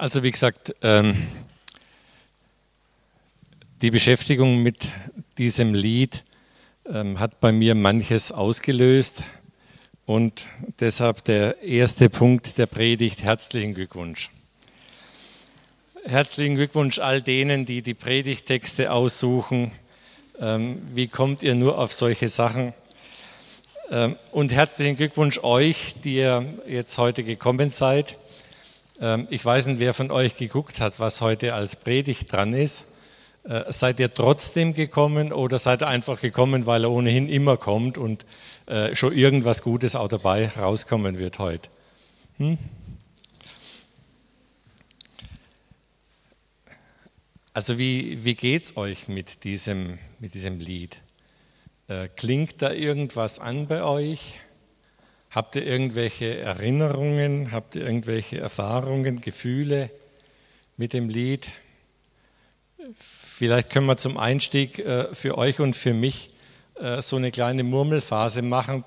Also wie gesagt, ähm, die Beschäftigung mit diesem Lied ähm, hat bei mir manches ausgelöst und deshalb der erste Punkt der Predigt, herzlichen Glückwunsch. Herzlichen Glückwunsch all denen, die die Predigtexte aussuchen. Ähm, wie kommt ihr nur auf solche Sachen? Ähm, und herzlichen Glückwunsch euch, die ihr jetzt heute gekommen seid. Ähm, ich weiß nicht, wer von euch geguckt hat, was heute als Predigt dran ist. Äh, seid ihr trotzdem gekommen oder seid ihr einfach gekommen, weil er ohnehin immer kommt und äh, schon irgendwas Gutes auch dabei rauskommen wird heute? Hm? Also wie, wie geht es euch mit diesem, mit diesem Lied? Äh, klingt da irgendwas an bei euch? Habt ihr irgendwelche Erinnerungen? Habt ihr irgendwelche Erfahrungen, Gefühle mit dem Lied? Vielleicht können wir zum Einstieg äh, für euch und für mich äh, so eine kleine Murmelphase machen.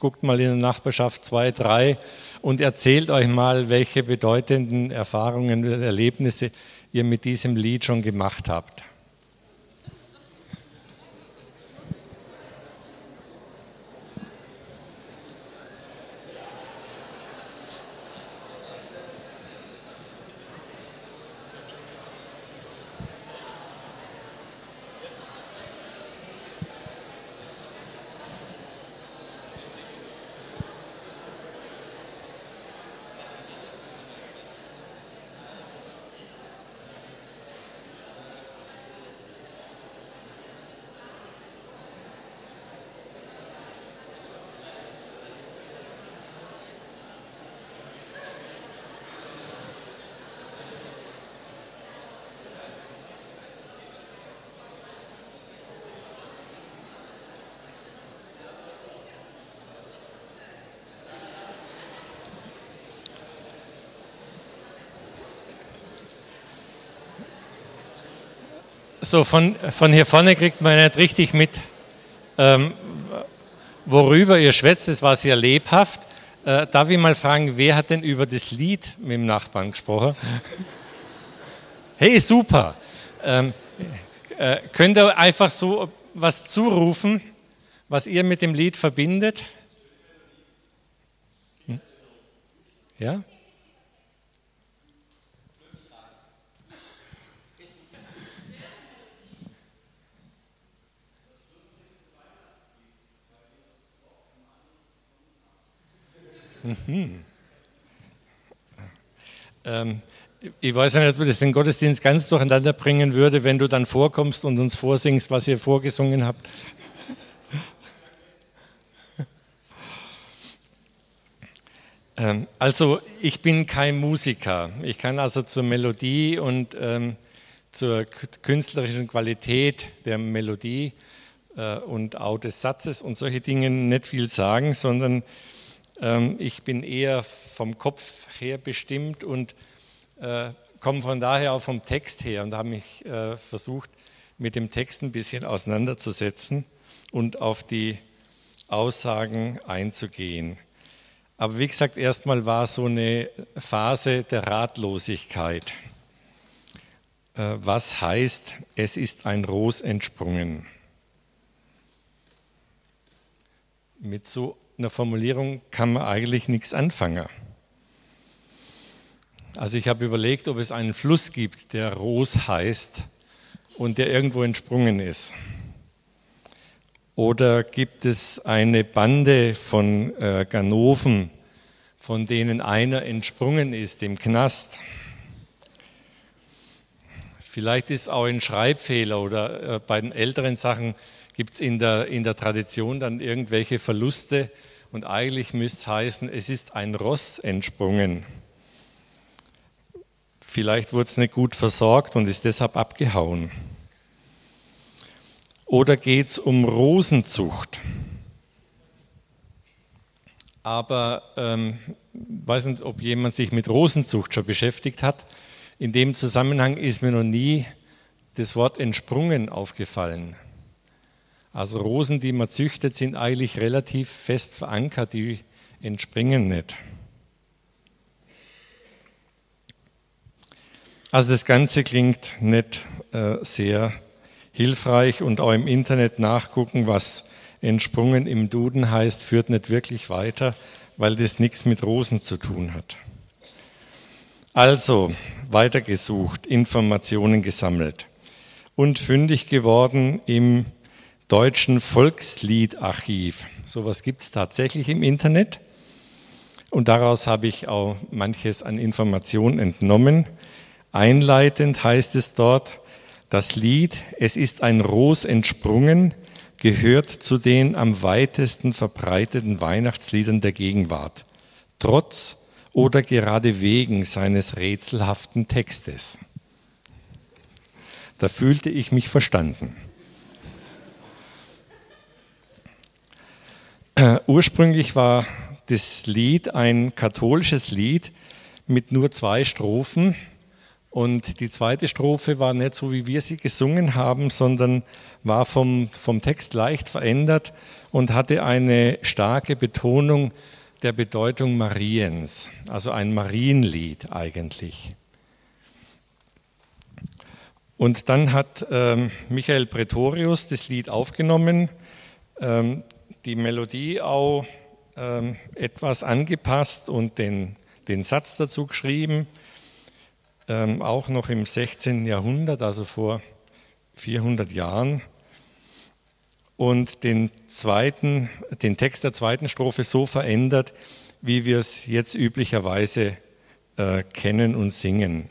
Guckt mal in der Nachbarschaft zwei, drei und erzählt euch mal, welche bedeutenden Erfahrungen und Erlebnisse ihr mit diesem Lied schon gemacht habt. So, von, von hier vorne kriegt man nicht richtig mit, ähm, worüber ihr schwätzt. Das war sehr lebhaft. Äh, darf ich mal fragen, wer hat denn über das Lied mit dem Nachbarn gesprochen? Hey, super. Ähm, äh, könnt ihr einfach so was zurufen, was ihr mit dem Lied verbindet? Hm? Ja? Mhm. Ähm, ich weiß nicht, ob das den Gottesdienst ganz durcheinander bringen würde, wenn du dann vorkommst und uns vorsingst, was ihr vorgesungen habt. ähm, also ich bin kein Musiker. Ich kann also zur Melodie und ähm, zur künstlerischen Qualität der Melodie äh, und auch des Satzes und solche Dinge nicht viel sagen, sondern ich bin eher vom Kopf her bestimmt und äh, komme von daher auch vom Text her und habe mich äh, versucht, mit dem Text ein bisschen auseinanderzusetzen und auf die Aussagen einzugehen. Aber wie gesagt, erstmal war so eine Phase der Ratlosigkeit. Äh, was heißt, es ist ein Ros entsprungen? Mit so einer Formulierung kann man eigentlich nichts anfangen. Also ich habe überlegt, ob es einen Fluss gibt, der Ros heißt und der irgendwo entsprungen ist. Oder gibt es eine Bande von äh, Ganoven, von denen einer entsprungen ist im Knast? Vielleicht ist auch ein Schreibfehler oder äh, bei den älteren Sachen gibt es in der, in der Tradition dann irgendwelche Verluste und eigentlich müsste es heißen, es ist ein Ross entsprungen. Vielleicht wurde es nicht gut versorgt und ist deshalb abgehauen. Oder geht es um Rosenzucht? Aber ähm, weiß nicht, ob jemand sich mit Rosenzucht schon beschäftigt hat. In dem Zusammenhang ist mir noch nie das Wort entsprungen aufgefallen. Also Rosen, die man züchtet, sind eigentlich relativ fest verankert, die entspringen nicht. Also das Ganze klingt nicht äh, sehr hilfreich und auch im Internet nachgucken, was entsprungen im Duden heißt, führt nicht wirklich weiter, weil das nichts mit Rosen zu tun hat. Also weitergesucht, Informationen gesammelt und fündig geworden im deutschen Volksliedarchiv. Sowas gibt es tatsächlich im Internet. Und daraus habe ich auch manches an Informationen entnommen. Einleitend heißt es dort, das Lied, es ist ein Ros entsprungen, gehört zu den am weitesten verbreiteten Weihnachtsliedern der Gegenwart, trotz oder gerade wegen seines rätselhaften Textes. Da fühlte ich mich verstanden. Ursprünglich war das Lied ein katholisches Lied mit nur zwei Strophen. Und die zweite Strophe war nicht so, wie wir sie gesungen haben, sondern war vom, vom Text leicht verändert und hatte eine starke Betonung der Bedeutung Mariens, also ein Marienlied eigentlich. Und dann hat ähm, Michael Pretorius das Lied aufgenommen, ähm, die Melodie auch ähm, etwas angepasst und den, den Satz dazu geschrieben, ähm, auch noch im 16. Jahrhundert, also vor 400 Jahren. Und den, zweiten, den Text der zweiten Strophe so verändert, wie wir es jetzt üblicherweise äh, kennen und singen.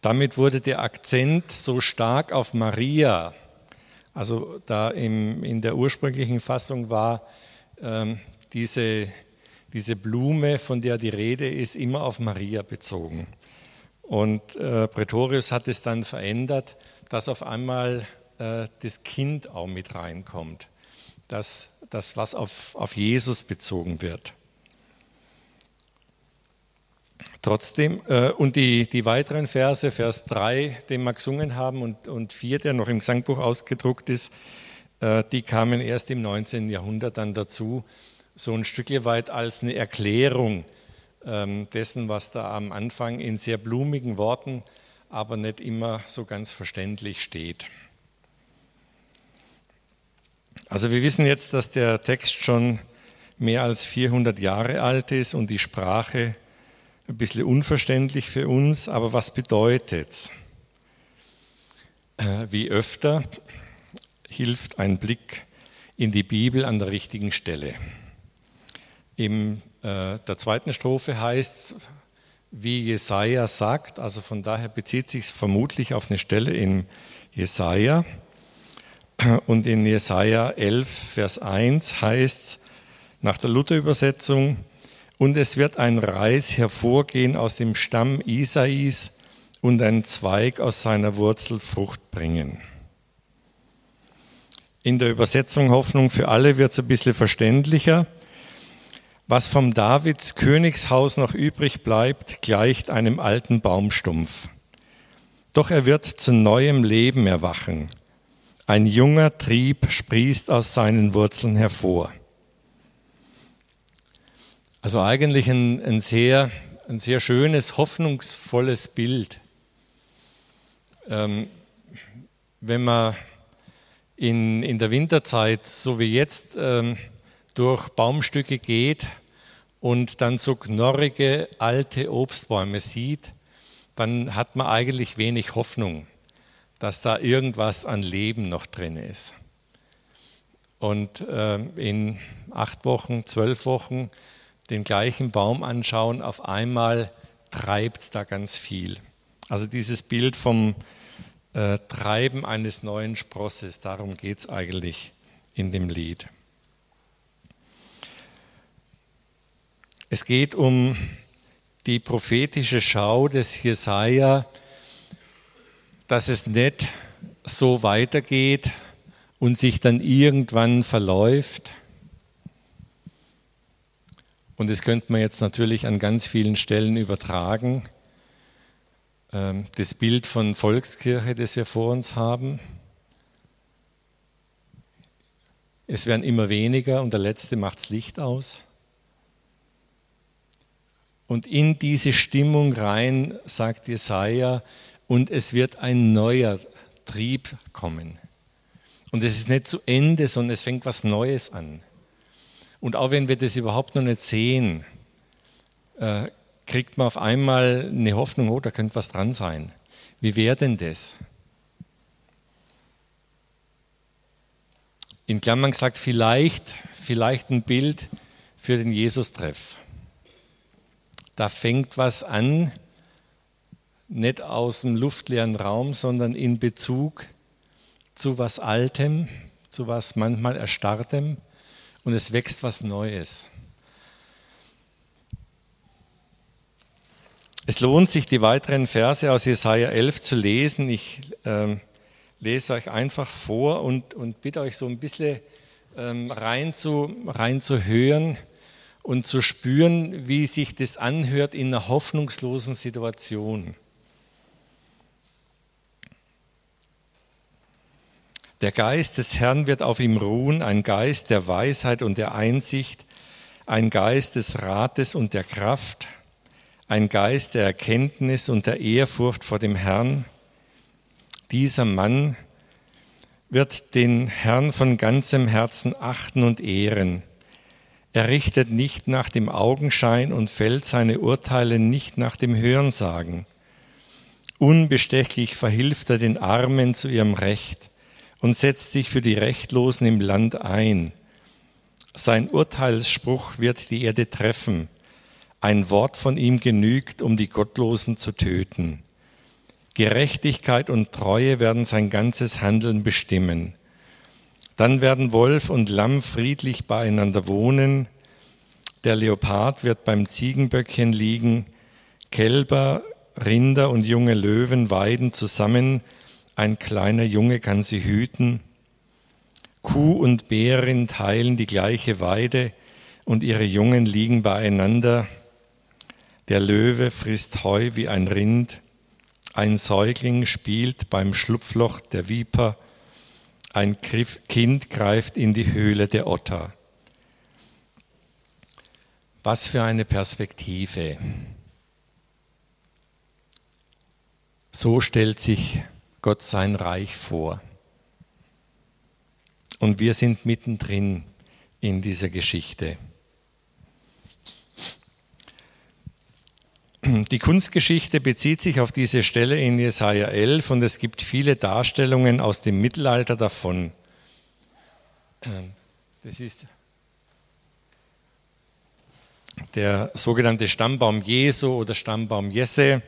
Damit wurde der Akzent so stark auf Maria, also da im, in der ursprünglichen Fassung war ähm, diese, diese Blume, von der die Rede ist, immer auf Maria bezogen. Und äh, Pretorius hat es dann verändert, dass auf einmal äh, das Kind auch mit reinkommt, dass das, was auf, auf Jesus bezogen wird. Trotzdem, äh, und die, die weiteren Verse, Vers 3, den wir gesungen haben, und, und 4, der noch im Gesangbuch ausgedruckt ist, äh, die kamen erst im 19. Jahrhundert dann dazu, so ein Stückchen weit als eine Erklärung ähm, dessen, was da am Anfang in sehr blumigen Worten, aber nicht immer so ganz verständlich steht. Also wir wissen jetzt, dass der Text schon mehr als 400 Jahre alt ist und die Sprache ein bisschen unverständlich für uns, aber was bedeutet es? Äh, wie öfter hilft ein Blick in die Bibel an der richtigen Stelle. In äh, der zweiten Strophe heißt es, wie Jesaja sagt, also von daher bezieht sich vermutlich auf eine Stelle in Jesaja. Und in Jesaja 11, Vers 1 heißt es nach der Luther-Übersetzung, und es wird ein Reis hervorgehen aus dem Stamm Isais und ein Zweig aus seiner Wurzel Frucht bringen. In der Übersetzung Hoffnung für alle wird es ein bisschen verständlicher. Was vom Davids Königshaus noch übrig bleibt, gleicht einem alten Baumstumpf. Doch er wird zu neuem Leben erwachen. Ein junger Trieb sprießt aus seinen Wurzeln hervor. Also eigentlich ein, ein, sehr, ein sehr schönes, hoffnungsvolles Bild. Ähm, wenn man in, in der Winterzeit, so wie jetzt, ähm, durch Baumstücke geht und dann so knorrige alte Obstbäume sieht, dann hat man eigentlich wenig Hoffnung, dass da irgendwas an Leben noch drin ist. Und äh, in acht Wochen, zwölf Wochen den gleichen Baum anschauen, auf einmal treibt da ganz viel. Also dieses Bild vom äh, Treiben eines neuen Sprosses, darum geht es eigentlich in dem Lied. Es geht um die prophetische Schau des Jesaja, dass es nicht so weitergeht und sich dann irgendwann verläuft, und das könnte man jetzt natürlich an ganz vielen Stellen übertragen. Ähm, das Bild von Volkskirche, das wir vor uns haben. Es werden immer weniger und der Letzte macht das Licht aus. Und in diese Stimmung rein sagt Jesaja, und es wird ein neuer Trieb kommen. Und es ist nicht zu Ende, sondern es fängt was Neues an. Und auch wenn wir das überhaupt noch nicht sehen, äh, kriegt man auf einmal eine Hoffnung, oh, da könnte was dran sein. Wie wäre denn das? In Klammern gesagt, vielleicht, vielleicht ein Bild für den Jesus-Treff. Da fängt was an, nicht aus dem luftleeren Raum, sondern in Bezug zu was Altem, zu was manchmal Erstarrtem und es wächst was Neues. Es lohnt sich, die weiteren Verse aus Jesaja 11 zu lesen. Ich äh, lese euch einfach vor und, und bitte euch so ein bisschen ähm, rein, zu, rein zu hören und zu spüren, wie sich das anhört in einer hoffnungslosen Situation. Der Geist des Herrn wird auf ihm ruhen, ein Geist der Weisheit und der Einsicht, ein Geist des Rates und der Kraft, ein Geist der Erkenntnis und der Ehrfurcht vor dem Herrn. Dieser Mann wird den Herrn von ganzem Herzen achten und ehren. Er richtet nicht nach dem Augenschein und fällt seine Urteile nicht nach dem Hörensagen. Unbestechlich verhilft er den Armen zu ihrem Recht und setzt sich für die Rechtlosen im Land ein. Sein Urteilsspruch wird die Erde treffen. Ein Wort von ihm genügt, um die Gottlosen zu töten. Gerechtigkeit und Treue werden sein ganzes Handeln bestimmen. Dann werden Wolf und Lamm friedlich beieinander wohnen. Der Leopard wird beim Ziegenböckchen liegen. Kälber, Rinder und junge Löwen weiden zusammen. Ein kleiner Junge kann sie hüten. Kuh und Bärin teilen die gleiche Weide und ihre Jungen liegen beieinander. Der Löwe frisst Heu wie ein Rind, ein Säugling spielt beim Schlupfloch der Viper, ein Kind greift in die Höhle der Otter. Was für eine Perspektive. So stellt sich Gott sein Reich vor. Und wir sind mittendrin in dieser Geschichte. Die Kunstgeschichte bezieht sich auf diese Stelle in Jesaja 11 und es gibt viele Darstellungen aus dem Mittelalter davon. Ähm, das ist der sogenannte Stammbaum Jesu oder Stammbaum Jesse.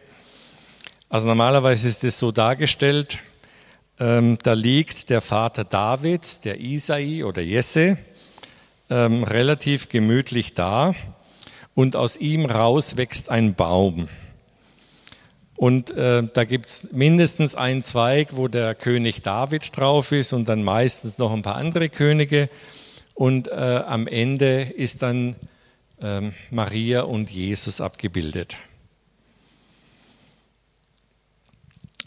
Also normalerweise ist es so dargestellt, ähm, da liegt der Vater Davids, der Isai oder Jesse, ähm, relativ gemütlich da und aus ihm raus wächst ein Baum. Und äh, da gibt es mindestens einen Zweig, wo der König David drauf ist und dann meistens noch ein paar andere Könige. Und äh, am Ende ist dann äh, Maria und Jesus abgebildet.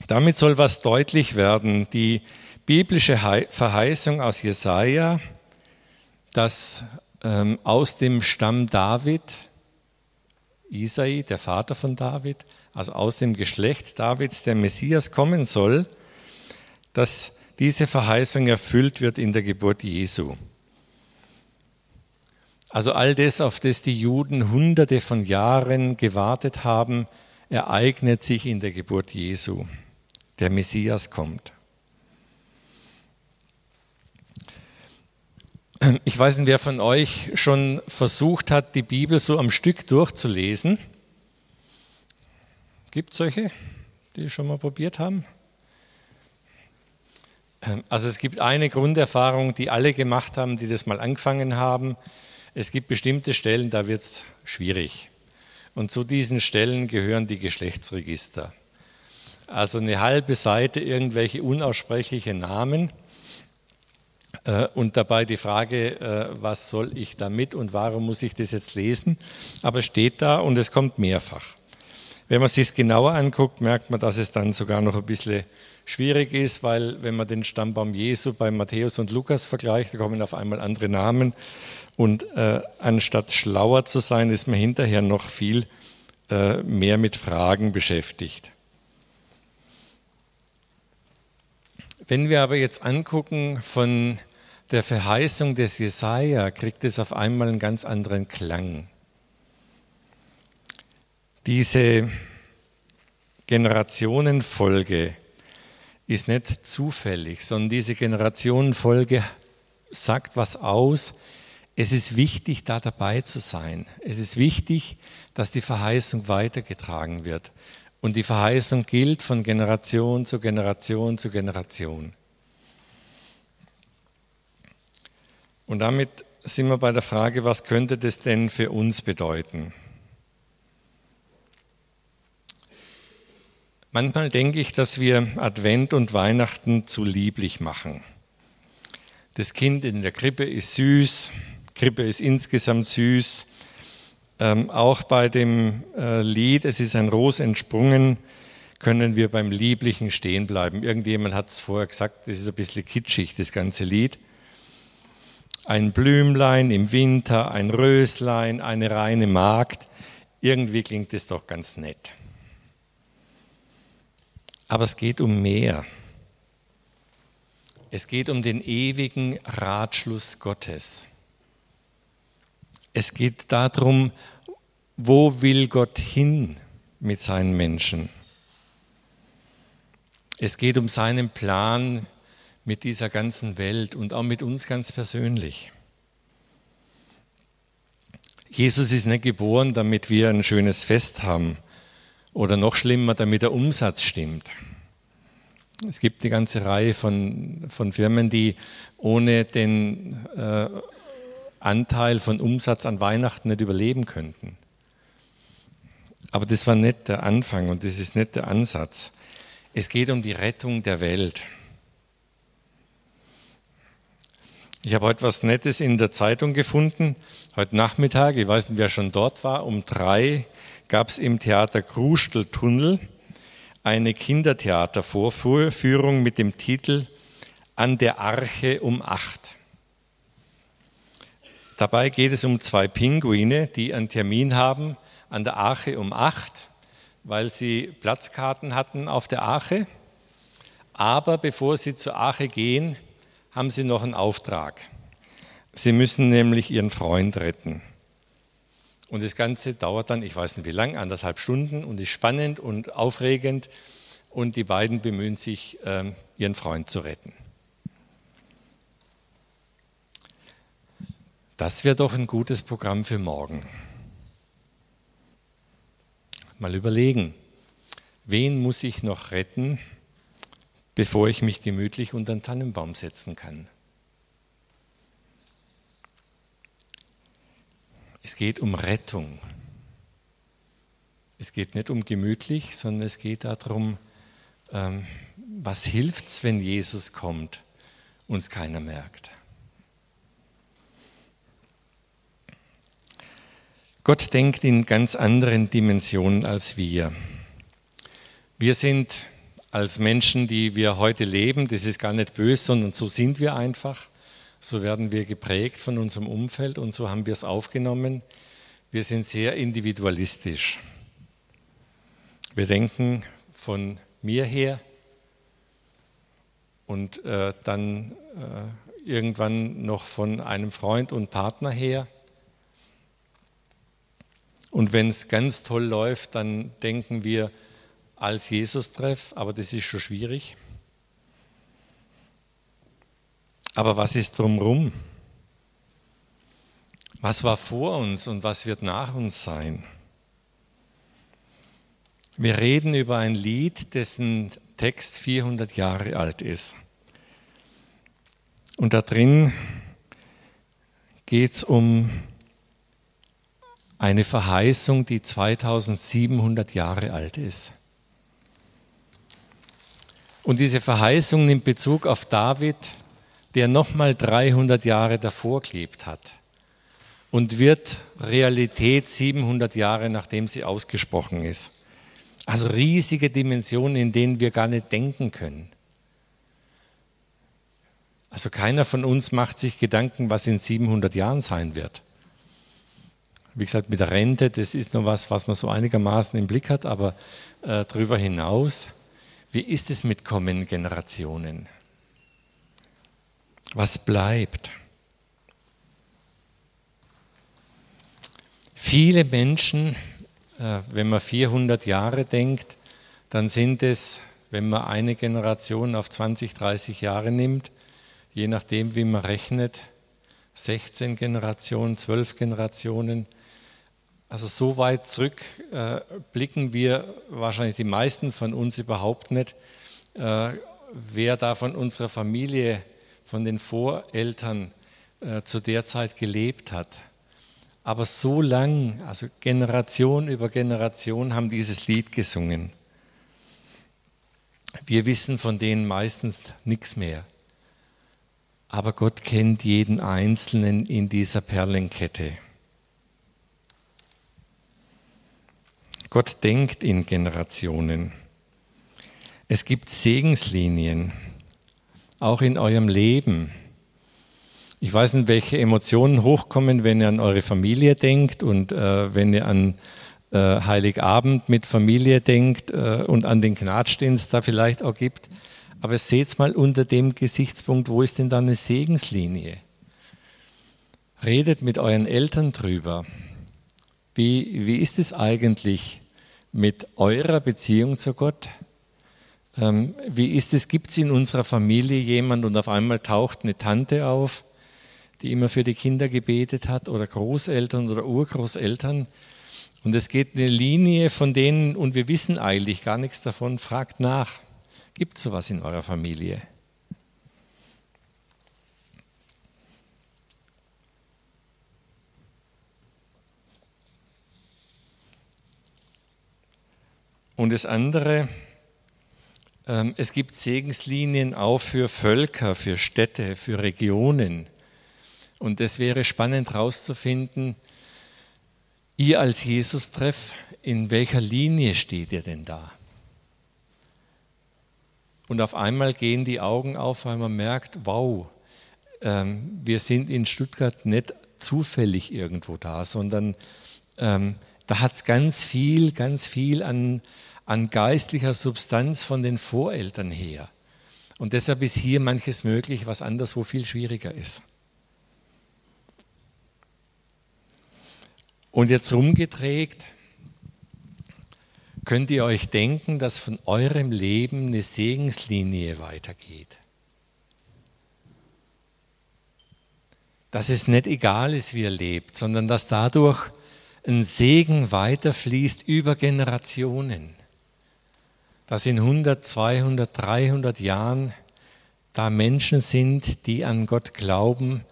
Damit soll was deutlich werden. Die biblische Verheißung aus Jesaja, dass ähm, aus dem Stamm David Isai, der Vater von David, also aus dem Geschlecht Davids der Messias kommen soll, dass diese Verheißung erfüllt wird in der Geburt Jesu. Also all das, auf das die Juden hunderte von Jahren gewartet haben, ereignet sich in der Geburt Jesu. Der Messias kommt. Ich weiß nicht, wer von euch schon versucht hat, die Bibel so am Stück durchzulesen. Gibt es solche, die schon mal probiert haben? Ähm, also es gibt eine Grunderfahrung, die alle gemacht haben, die das mal angefangen haben. Es gibt bestimmte Stellen, da wird es schwierig. Und zu diesen Stellen gehören die Geschlechtsregister. Also eine halbe Seite irgendwelche unaussprechliche Namen äh, und dabei die Frage, äh, was soll ich damit und warum muss ich das jetzt lesen? Aber steht da und es kommt mehrfach. Wenn man sich es genauer anguckt, merkt man, dass es dann sogar noch ein bisschen schwierig ist, weil wenn man den Stammbaum Jesu bei Matthäus und Lukas vergleicht, da kommen auf einmal andere Namen. Und äh, anstatt schlauer zu sein, ist man hinterher noch viel äh, mehr mit Fragen beschäftigt. Wenn wir aber jetzt angucken von der Verheißung des Jesaja, kriegt es auf einmal einen ganz anderen Klang. Diese Generationenfolge ist nicht zufällig, sondern diese Generationenfolge sagt was aus. Es ist wichtig, da dabei zu sein. Es ist wichtig, dass die Verheißung weitergetragen wird. Und die Verheißung gilt von Generation zu Generation zu Generation. Und damit sind wir bei der Frage, was könnte das denn für uns bedeuten? Manchmal denke ich, dass wir Advent und Weihnachten zu lieblich machen. Das Kind in der Krippe ist süß, Krippe ist insgesamt süß. Ähm, auch bei dem äh, Lied Es ist ein Ros entsprungen, können wir beim Lieblichen stehen bleiben. Irgendjemand hat es vorher gesagt, das ist ein bisschen kitschig, das ganze Lied. Ein Blümlein im Winter, ein Röslein, eine reine Magd. Irgendwie klingt es doch ganz nett. Aber es geht um mehr. Es geht um den ewigen Ratschluss Gottes. Es geht darum, wo will Gott hin mit seinen Menschen. Es geht um seinen Plan mit dieser ganzen Welt und auch mit uns ganz persönlich. Jesus ist nicht geboren, damit wir ein schönes Fest haben oder noch schlimmer, damit der Umsatz stimmt. Es gibt eine ganze Reihe von, von Firmen, die ohne den äh, Anteil von Umsatz an Weihnachten nicht überleben könnten. Aber das war nicht der Anfang und das ist nicht der Ansatz. Es geht um die Rettung der Welt. Ich habe heute was Nettes in der Zeitung gefunden. Heute Nachmittag, ich weiß nicht, wer schon dort war, um drei gab es im Theater Krusteltunnel eine Kindertheatervorführung mit dem Titel An der Arche um acht. Dabei geht es um zwei Pinguine, die einen Termin haben an der Arche um acht, weil sie Platzkarten hatten auf der Arche. Aber bevor sie zur Arche gehen, haben sie noch einen Auftrag. Sie müssen nämlich ihren Freund retten. Und das Ganze dauert dann, ich weiß nicht wie lang, anderthalb Stunden und ist spannend und aufregend. Und die beiden bemühen sich, ähm, ihren Freund zu retten. Das wäre doch ein gutes Programm für morgen. Mal überlegen, wen muss ich noch retten, bevor ich mich gemütlich unter den Tannenbaum setzen kann? Es geht um Rettung. Es geht nicht um gemütlich, sondern es geht darum, ähm, was hilft es, wenn Jesus kommt, uns keiner merkt. Gott denkt in ganz anderen Dimensionen als wir. Wir sind als Menschen, die wir heute leben, das ist gar nicht böse, sondern so sind wir einfach. So werden wir geprägt von unserem Umfeld und so haben wir es aufgenommen. Wir sind sehr individualistisch. Wir denken von mir her und äh, dann äh, irgendwann noch von einem Freund und Partner her und wenn es ganz toll läuft, dann denken wir als Jesus-Treff, aber das ist schon schwierig. Aber was ist drumherum? Was war vor uns und was wird nach uns sein? Wir reden über ein Lied, dessen Text 400 Jahre alt ist. Und da drin geht es um eine Verheißung, die 2700 Jahre alt ist. Und diese Verheißung nimmt Bezug auf David, der nochmal 300 Jahre davor gelebt hat und wird Realität 700 Jahre nachdem sie ausgesprochen ist. Also riesige Dimensionen, in denen wir gar nicht denken können. Also keiner von uns macht sich Gedanken, was in 700 Jahren sein wird. Wie gesagt, mit der Rente, das ist noch was, was man so einigermaßen im Blick hat, aber äh, darüber hinaus, wie ist es mit kommenden Generationen? Was bleibt? Viele Menschen, äh, wenn man 400 Jahre denkt, dann sind es, wenn man eine Generation auf 20, 30 Jahre nimmt, je nachdem, wie man rechnet, 16 Generationen, 12 Generationen. Also so weit zurück äh, blicken wir wahrscheinlich die meisten von uns überhaupt nicht, äh, wer da von unserer Familie, von den Voreltern äh, zu der Zeit gelebt hat. Aber so lang, also Generation über Generation, haben dieses Lied gesungen. Wir wissen von denen meistens nichts mehr. Aber Gott kennt jeden Einzelnen in dieser Perlenkette. Gott denkt in Generationen. Es gibt Segenslinien, auch in eurem Leben. Ich weiß nicht, welche Emotionen hochkommen, wenn ihr an eure Familie denkt und äh, wenn ihr an äh, Heiligabend mit Familie denkt äh, und an den Gnatsch, den es da vielleicht auch gibt. Aber seht mal unter dem Gesichtspunkt, wo ist denn da eine Segenslinie? Redet mit euren Eltern drüber. Wie, wie ist es eigentlich mit eurer Beziehung zu Gott? Ähm, wie ist es, gibt es in unserer Familie jemand und auf einmal taucht eine Tante auf, die immer für die Kinder gebetet hat oder Großeltern oder Urgroßeltern? Und es geht eine Linie von denen und wir wissen eigentlich gar nichts davon, fragt nach. Gibt es sowas in eurer Familie? Und das andere, ähm, es gibt Segenslinien auch für Völker, für Städte, für Regionen. Und es wäre spannend herauszufinden, ihr als Jesus-Treff, in welcher Linie steht ihr denn da? Und auf einmal gehen die Augen auf, weil man merkt, wow, ähm, wir sind in Stuttgart nicht zufällig irgendwo da, sondern ähm, da hat es ganz viel, ganz viel an, an geistlicher Substanz von den Voreltern her. Und deshalb ist hier manches möglich, was anderswo viel schwieriger ist. Und jetzt rumgedreht, könnt ihr euch denken, dass von eurem Leben eine Segenslinie weitergeht. Dass es nicht egal ist, wie ihr lebt, sondern dass dadurch ein Segen weiterfließt über Generationen. Dass in 100, 200, 300 Jahren da Menschen sind, die an Gott glauben,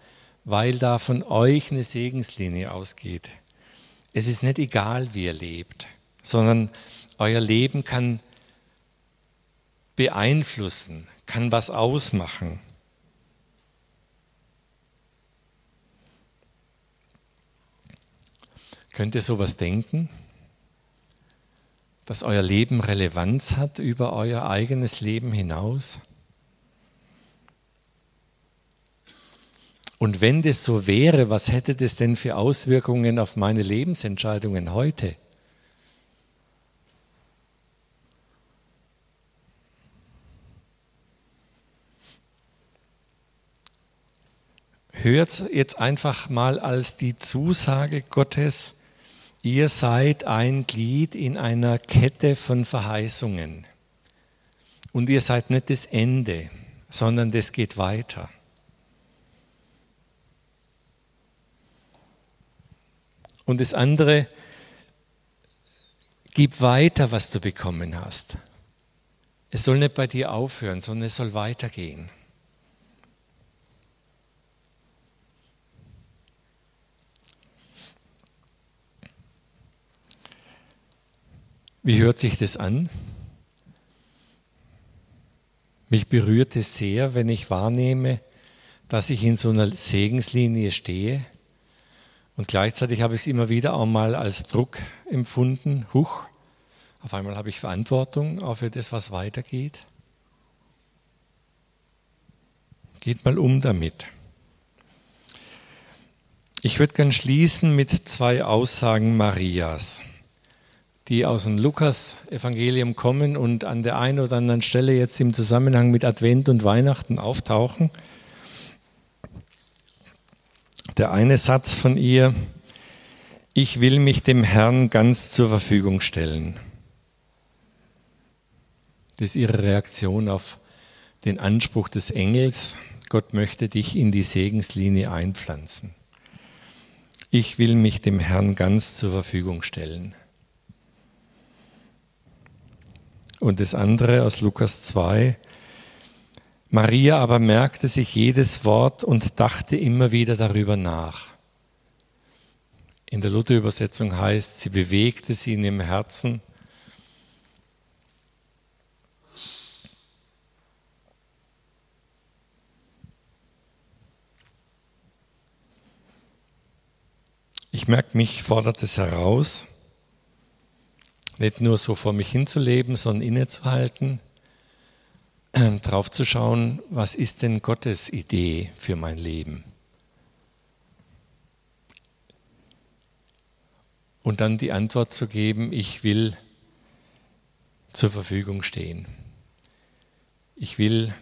weil da von euch eine Segenslinie ausgeht. Es ist nicht egal, wie ihr lebt, sondern euer Leben kann beeinflussen, kann was ausmachen. Könnt ihr sowas denken? Dass euer Leben Relevanz hat über euer eigenes Leben hinaus? Und wenn das so wäre, was hätte das denn für Auswirkungen auf meine Lebensentscheidungen heute? hört jetzt einfach mal als die Zusage Gottes, ihr seid ein Glied in einer Kette von Verheißungen. Und ihr seid nicht das Ende, sondern das geht weiter. Und das andere, gib weiter, was du bekommen hast. Es soll nicht bei dir aufhören, sondern es soll weitergehen. Wie hört sich das an? Mich berührt es sehr, wenn ich wahrnehme, dass ich in so einer Segenslinie stehe. Und gleichzeitig habe ich es immer wieder auch mal als Druck empfunden. Huch, auf einmal habe ich Verantwortung auch für das, was weitergeht. Geht mal um damit. Ich würde gerne schließen mit zwei Aussagen Marias, die aus dem Lukas-Evangelium kommen und an der einen oder anderen Stelle jetzt im Zusammenhang mit Advent und Weihnachten auftauchen. Der eine Satz von ihr, ich will mich dem Herrn ganz zur Verfügung stellen. Das ist ihre Reaktion auf den Anspruch des Engels, Gott möchte dich in die Segenslinie einpflanzen. Ich will mich dem Herrn ganz zur Verfügung stellen. Und das andere aus Lukas 2, Maria aber merkte sich jedes Wort und dachte immer wieder darüber nach. In der Luther-Übersetzung heißt, sie bewegte sie in ihrem Herzen. Ich merke, mich fordert es heraus, nicht nur so vor mich hinzuleben, sondern innezuhalten, äh, drauf zu schauen, was ist denn Gottes Idee für mein Leben? und dann die Antwort zu geben, ich will zur Verfügung stehen. Ich will,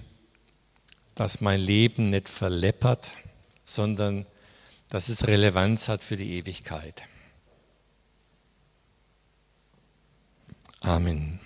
dass mein Leben nicht verleppert, sondern dass es Relevanz hat für die Ewigkeit. Amen.